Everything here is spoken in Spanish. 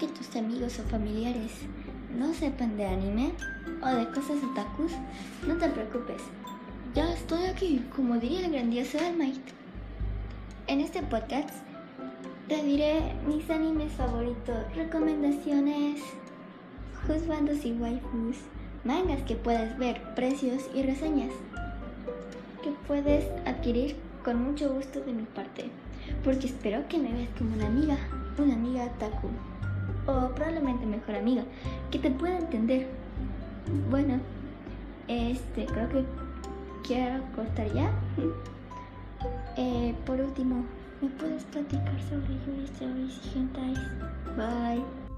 que tus amigos o familiares no sepan de anime o de cosas otakus, no te preocupes. Ya estoy aquí, como diría el grandioso Almight. En este podcast te diré mis animes favoritos, recomendaciones, juzgandos y waifus, mangas que puedes ver, precios y reseñas que puedes adquirir con mucho gusto de mi parte, porque espero que me veas como una amiga, una amiga taku, probablemente mejor amiga, que te pueda entender. Bueno, este, creo que quiero cortar ya. Eh, por último, ¿me puedes platicar sobre Yuri y Hentais? Bye.